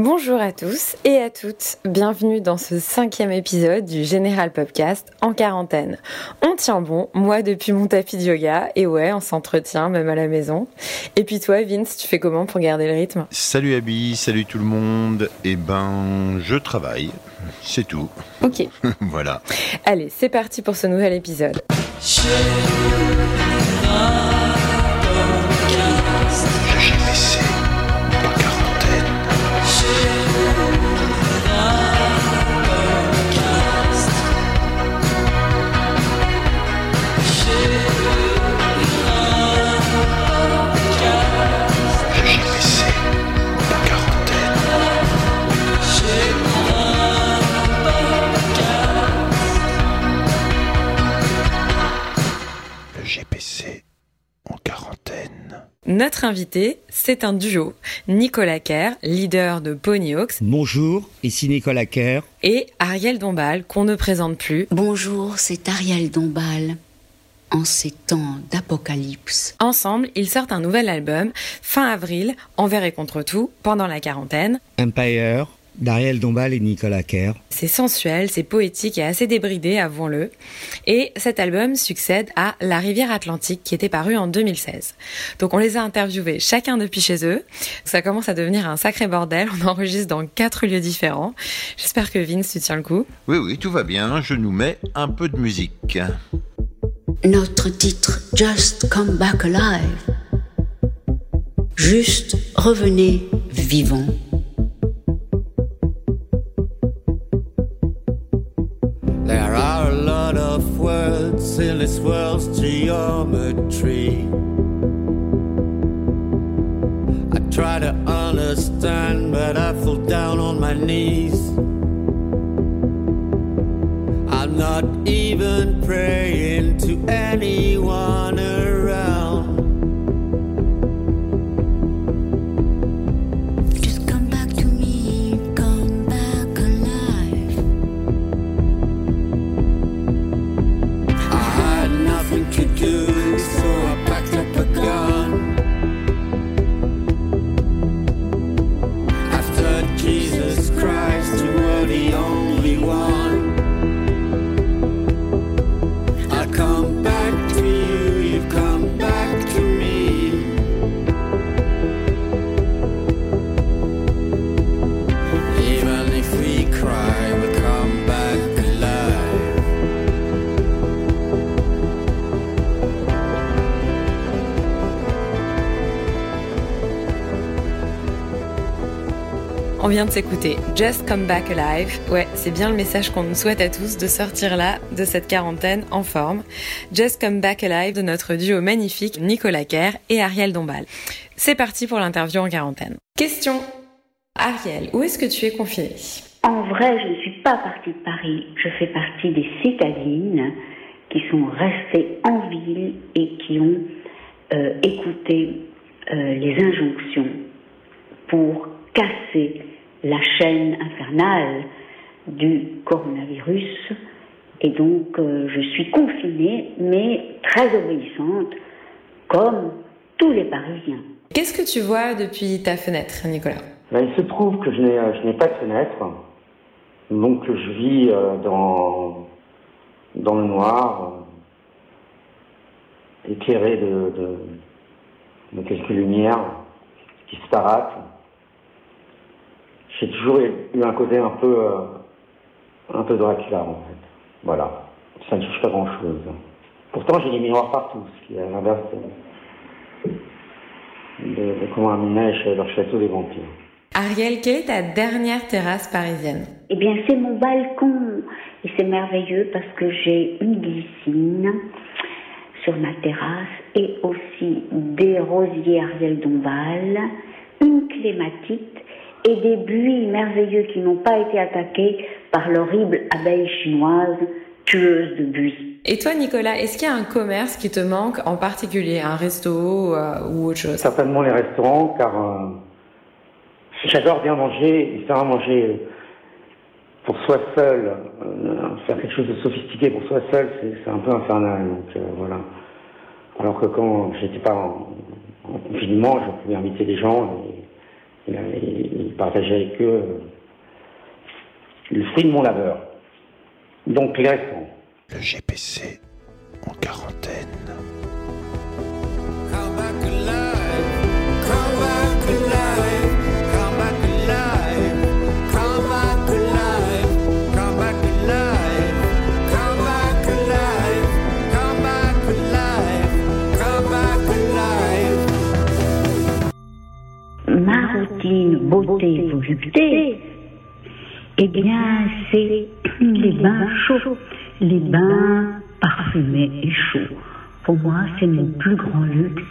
Bonjour à tous et à toutes. Bienvenue dans ce cinquième épisode du Général Podcast en quarantaine. On tient bon, moi depuis mon tapis de yoga, et ouais, on s'entretient même à la maison. Et puis toi, Vince, tu fais comment pour garder le rythme? Salut Abby, salut tout le monde. Eh ben, je travaille, c'est tout. Ok. voilà. Allez, c'est parti pour ce nouvel épisode. GPC, Notre invité, c'est un duo. Nicolas Kerr, leader de Ponyhawks, Bonjour, ici Nicolas Kerr. et Ariel Dombal, qu'on ne présente plus. Bonjour, c'est Ariel Dombal. En ces temps d'apocalypse, Ensemble, ils sortent un nouvel album fin avril, envers et contre tout, pendant la quarantaine. Empire, d'Ariel Dombal et Nicolas Kerr. C'est sensuel, c'est poétique et assez débridé, avouons-le. Et cet album succède à La rivière Atlantique qui était paru en 2016. Donc on les a interviewés chacun depuis chez eux. Ça commence à devenir un sacré bordel. On enregistre dans quatre lieux différents. J'espère que Vince, tu tiens le coup. Oui, oui, tout va bien. Je nous mets un peu de musique. notre titre Just Come Back Alive. Juste revenez vivant. There are a lot of words in this world's geometry. I try to understand, but I fall down on my knees. I'm not even praying to anyone around. De s'écouter Just Come Back Alive. Ouais, c'est bien le message qu'on nous souhaite à tous de sortir là de cette quarantaine en forme. Just Come Back Alive de notre duo magnifique Nicolas Kerr et Ariel Dombal. C'est parti pour l'interview en quarantaine. Question. Ariel, où est-ce que tu es confiné En vrai, je ne suis pas partie de Paris. Je fais partie des citadines qui sont restées en ville et qui ont euh, écouté euh, les injonctions pour casser la chaîne infernale du coronavirus. Et donc, euh, je suis confinée, mais très obéissante, comme tous les Parisiens. Qu'est-ce que tu vois depuis ta fenêtre, Nicolas? Ben, il se trouve que je n'ai, euh, je n'ai pas de fenêtre, donc je vis euh, dans, dans le noir, euh, éclairé de, de, de quelques lumières disparates. J'ai toujours eu un côté un peu, euh, un peu Dracula en fait. Voilà, ça ne change pas grand-chose. Pourtant, j'ai des miroirs partout, ce qui est à l'inverse de, de, de comment un ménage leur château des vampires. Ariel, quelle est ta dernière terrasse parisienne? Eh bien, c'est mon balcon. Et c'est merveilleux parce que j'ai une glycine sur ma terrasse et aussi des rosiers Ariel Dombal, une clématite et des buis merveilleux qui n'ont pas été attaqués par l'horrible abeille chinoise tueuse de buis. Et toi, Nicolas, est-ce qu'il y a un commerce qui te manque en particulier, un resto euh, ou autre chose? Certainement les restaurants, car euh, j'adore bien manger et faire à manger pour soi seul, euh, faire quelque chose de sophistiqué pour soi seul, c'est un peu infernal. Donc voilà. Alors que quand j'étais pas en, confinement, je pouvais inviter des gens et, et partager avec eux le fruit de mon labeur. Donc les restaurants. Le GPC en quarantaine. Ma routine beauté volupté, eh bien, c'est les bains chauds les bains parfumés et chauds. Pour moi, c'est mon plus grand luxe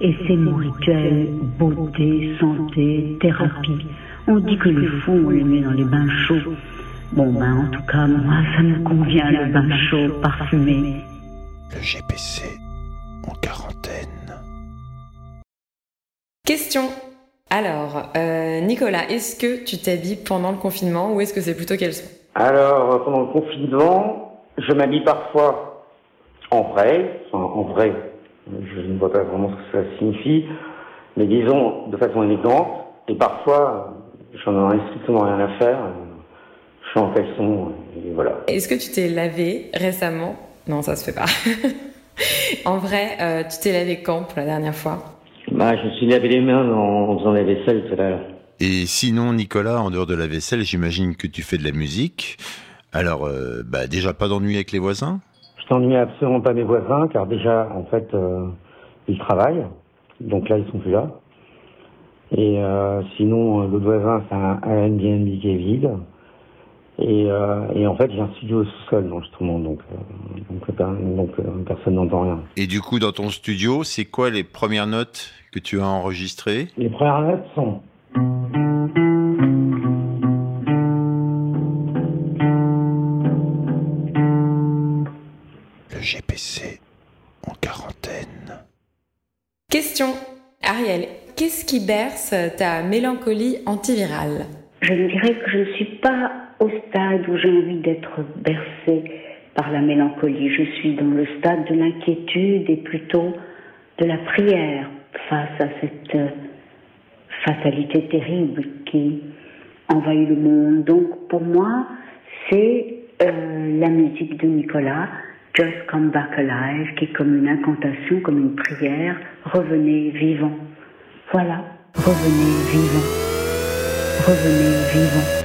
et c'est mon rituel beauté, santé, thérapie. On dit que le fou, on le met dans les bains chauds. Bon, ben, en tout cas, moi, ça me convient, le bain chaud, parfumé. Le GPC en quarantaine. Question. Alors, euh, Nicolas, est-ce que tu t'habilles pendant le confinement ou est-ce que c'est plutôt caleçon Alors, pendant le confinement, je m'habille parfois en vrai, enfin, en vrai, je ne vois pas vraiment ce que ça signifie, mais disons de façon élégante, et parfois j'en ai strictement rien à faire, je suis en caleçon, et voilà. Est-ce que tu t'es lavé récemment? Non, ça se fait pas. en vrai, euh, tu t'es lavé quand pour la dernière fois? Bah, Je me suis lavé les mains en faisant la vaisselle tout à l'heure. Et sinon, Nicolas, en dehors de la vaisselle, j'imagine que tu fais de la musique. Alors, euh, bah, déjà pas d'ennui avec les voisins? Je t'ennuie absolument pas mes voisins, car déjà, en fait, euh, ils travaillent. Donc là, ils sont plus là. Et euh, sinon, l'autre voisin, c'est un Airbnb qui est vide. Et, et, en fait, j'ai un studio sous-sol d'enregistrement, donc, donc, donc personne n'entend rien. Et du coup, dans ton studio, c'est quoi les premières notes que tu as enregistrées? Les premières notes sont... GPC en quarantaine. Question. Ariel, qu'est-ce qui berce ta mélancolie antivirale? Je dirais que je ne suis pas stade où j'ai envie d'être bercée par la mélancolie. Je suis dans le stade de l'inquiétude et plutôt de la prière face à cette euh, fatalité terrible qui envahit le monde. Donc pour moi, c'est euh, la musique de Nicolas Just Come Back Alive, qui est comme une incantation, comme une prière, revenez vivant. Voilà, revenez vivant. Revenez vivant.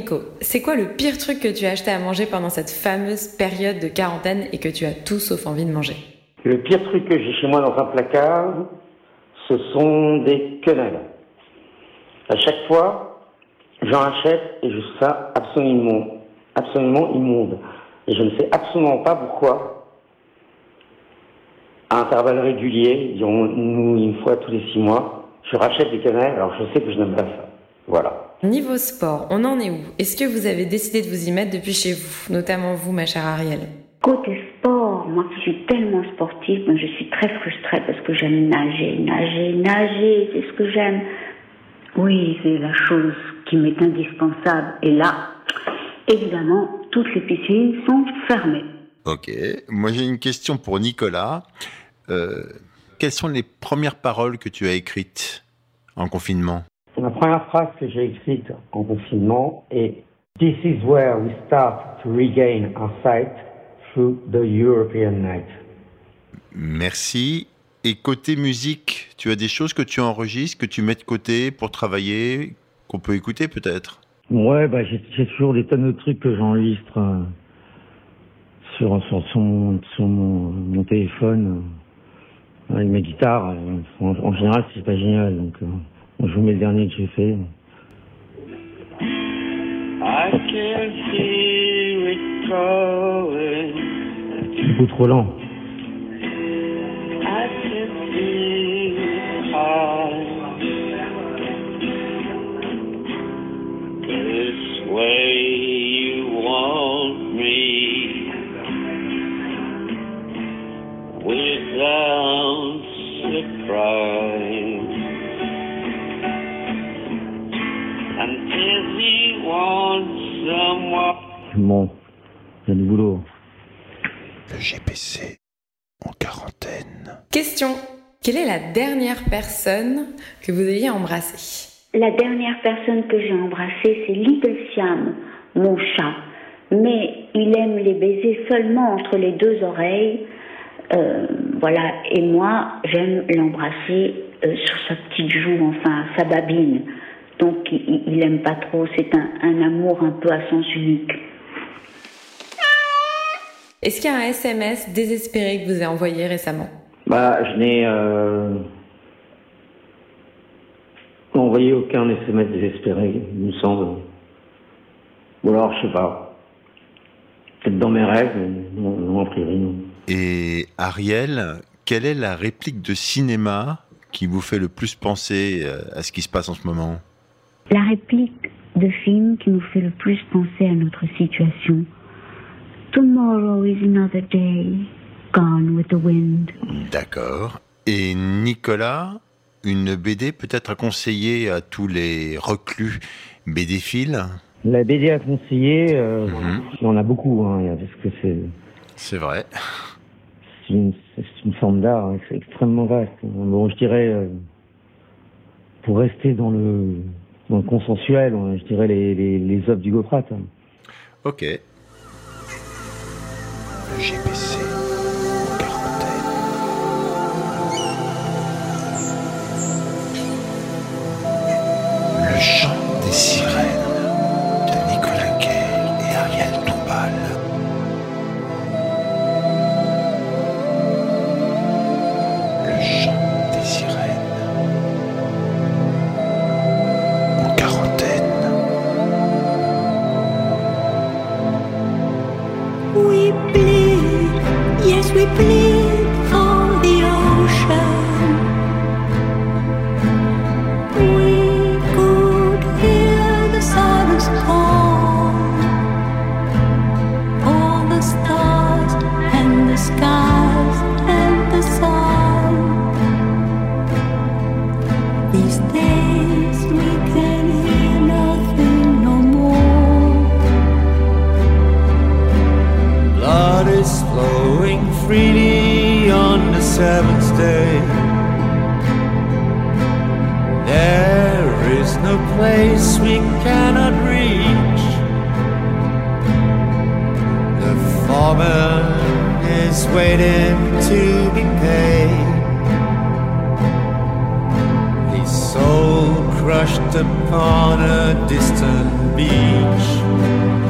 Nico, c'est quoi le pire truc que tu as acheté à manger pendant cette fameuse période de quarantaine et que tu as tout sauf envie de manger Le pire truc que j'ai chez moi dans un placard, ce sont des quenelles. À chaque fois, j'en achète et je trouve ça absolument, absolument immonde. Et je ne sais absolument pas pourquoi, à intervalles réguliers, disons une fois tous les six mois, je rachète des quenelles alors je sais que je n'aime pas ça. Voilà. Niveau sport, on en est où? Est-ce que vous avez décidé de vous y mettre depuis chez vous, notamment vous, ma chère Ariel Côté sport, moi qui suis tellement sportive, je suis très frustrée parce que j'aime nager, nager, nager, c'est ce que j'aime. Oui, c'est la chose qui m'est indispensable. Et là, évidemment, toutes les piscines sont fermées. Ok, moi j'ai une question pour Nicolas. Euh, quelles sont les premières paroles que tu as écrites en confinement? La première phrase que j'ai écrite en confinement est This is where we start to regain our sight through the European night. Merci. Et côté musique, tu as des choses que tu enregistres, que tu mets de côté pour travailler, qu'on peut écouter peut-être? Ouais, bah, j'ai toujours des tonnes de trucs que j'enregistre euh, sur, sur, son, sur mon, mon téléphone euh, avec ma guitare. euh, en, en général, c'est pas génial. Donc, euh, je vous mets le dernier que j'ai fait. I can hear it calling. C'est beaucoup trop lent. I can feel it high. This way you want me. Without surprise. Bon, il y a du boulot. Le GPC en quarantaine. Question. Quelle est la dernière personne que vous ayez embrassée? La dernière personne que j'ai embrassée, c'est Little Siam, mon chat. Mais il aime les baisers seulement entre les deux oreilles. Euh, voilà, et moi, j'aime l'embrasser euh, sur sa petite joue, enfin, sa babine. Donc, il, il aime pas trop. C'est un, un amour un peu à sens unique. Est-ce qu'il y a un SMS désespéré que vous avez envoyé récemment? Bah, je n'ai euh, envoyé aucun SMS désespéré, il me semble. Ou alors, je sais pas. Peut-être dans mes rêves, mais non, non, a priori, non. Et Ariel, quelle est la réplique de cinéma qui vous fait le plus penser euh, à ce qui se passe en ce moment? La réplique de film qui nous fait le plus penser à notre situation. Tomorrow is another day, gone with the wind. D'accord. Et Nicolas, une BD peut-être à conseiller à tous les reclus BD-philes La BD à conseiller, euh, Mhm. il y en a beaucoup, hein, parce que c'est C'est vrai. c'est une, forme d'art hein, c'est extrêmement vaste. Bon, je dirais, euh, pour rester dans le, hein, je dirais les, les, les œuvres du Goprat. hein. Ok. Le GPC en quarantaine. Le chant des sirènes upon a distant beach.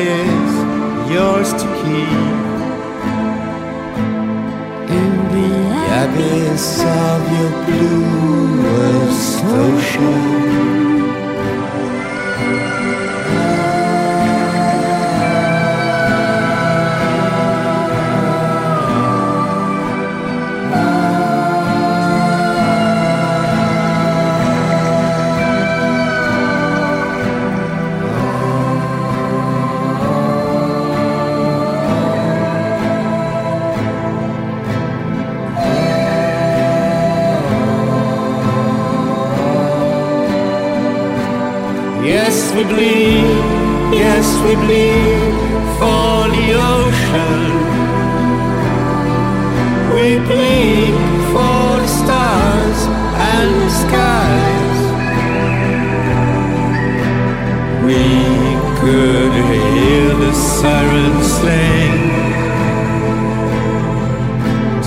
Is yours to keep. In the abyss of your bluest ocean.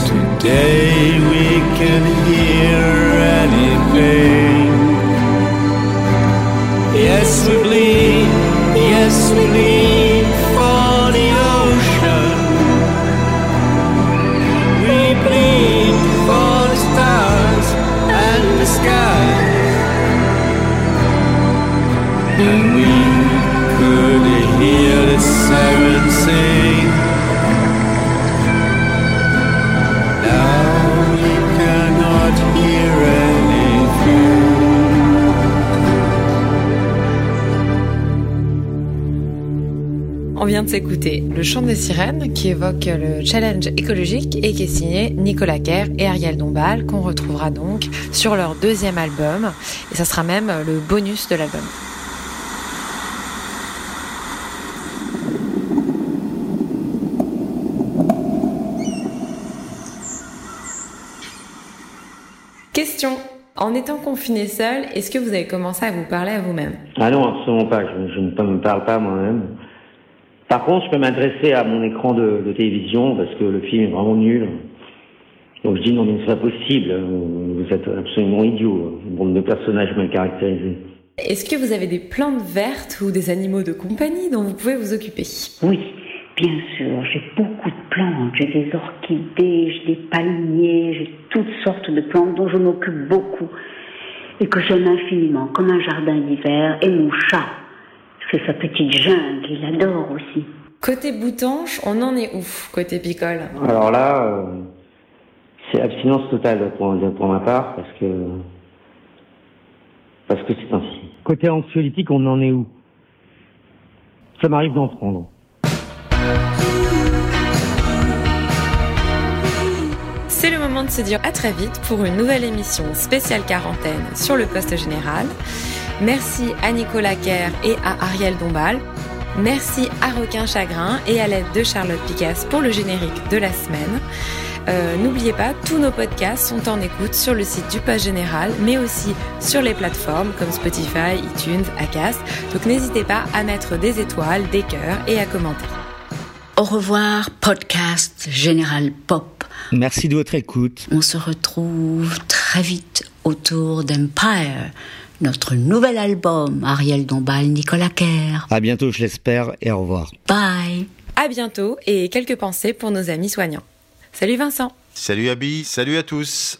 Today we can hear anything. Yes, we bleed, yes, we bleed for the ocean. We bleed for the stars and the sky. And we On vient de s'écouter Le chant des sirènes qui évoque le challenge écologique et qui est signé Nicolas Kerr et Ariel Dombal qu'on retrouvera donc sur leur deuxième album. Et ça sera même le bonus de l'album. Question. En étant confiné seul, est-ce que vous avez commencé à vous parler à vous-même? Ah non, absolument pas. Je, je ne me parle pas moi-même. Par contre, je peux m'adresser à mon écran de, de télévision parce que le film est vraiment nul. Donc je dis non, mais c'est pas possible. Vous êtes absolument idiot. Bande de personnages mal caractérisés. Est-ce que vous avez des plantes vertes ou des animaux de compagnie dont vous pouvez vous occuper? Oui, bien sûr, j'ai beaucoup de plantes. J'ai des orchidées, j'ai des palmiers, j'ai toutes sortes de plantes dont je m'occupe beaucoup et que j'aime infiniment, comme un jardin d'hiver. Et mon chat, c'est sa petite jungle, il adore aussi. Côté boutanche, on en est où Côté picole Alors là, euh, c'est abstinence totale pour, pour ma part parce que parce que c'est ainsi. Côté anxiolytique, on en est où? Ça m'arrive d'en prendre. C'est le moment de se dire à très vite pour une nouvelle émission spéciale quarantaine sur le poste général. Merci à Nicolas Kerr et à Ariel Dombal. Merci à Requin Chagrin et à l'aide de Charlotte Picasse pour le générique de la semaine. Euh, N'oubliez pas, tous nos podcasts sont en écoute sur le site du Poste Général, mais aussi sur les plateformes comme Spotify, iTunes, Acast. Donc n'hésitez pas à mettre des étoiles, des cœurs et à commenter. Au revoir, podcast Général Pop. Merci de votre écoute. On se retrouve très vite autour d'Empire, notre nouvel album, Ariel Dombal, Nicolas Kerr. À bientôt, je l'espère, et au revoir. Bye. À bientôt et quelques pensées pour nos amis soignants. Salut Vincent. Salut Abby, salut à tous.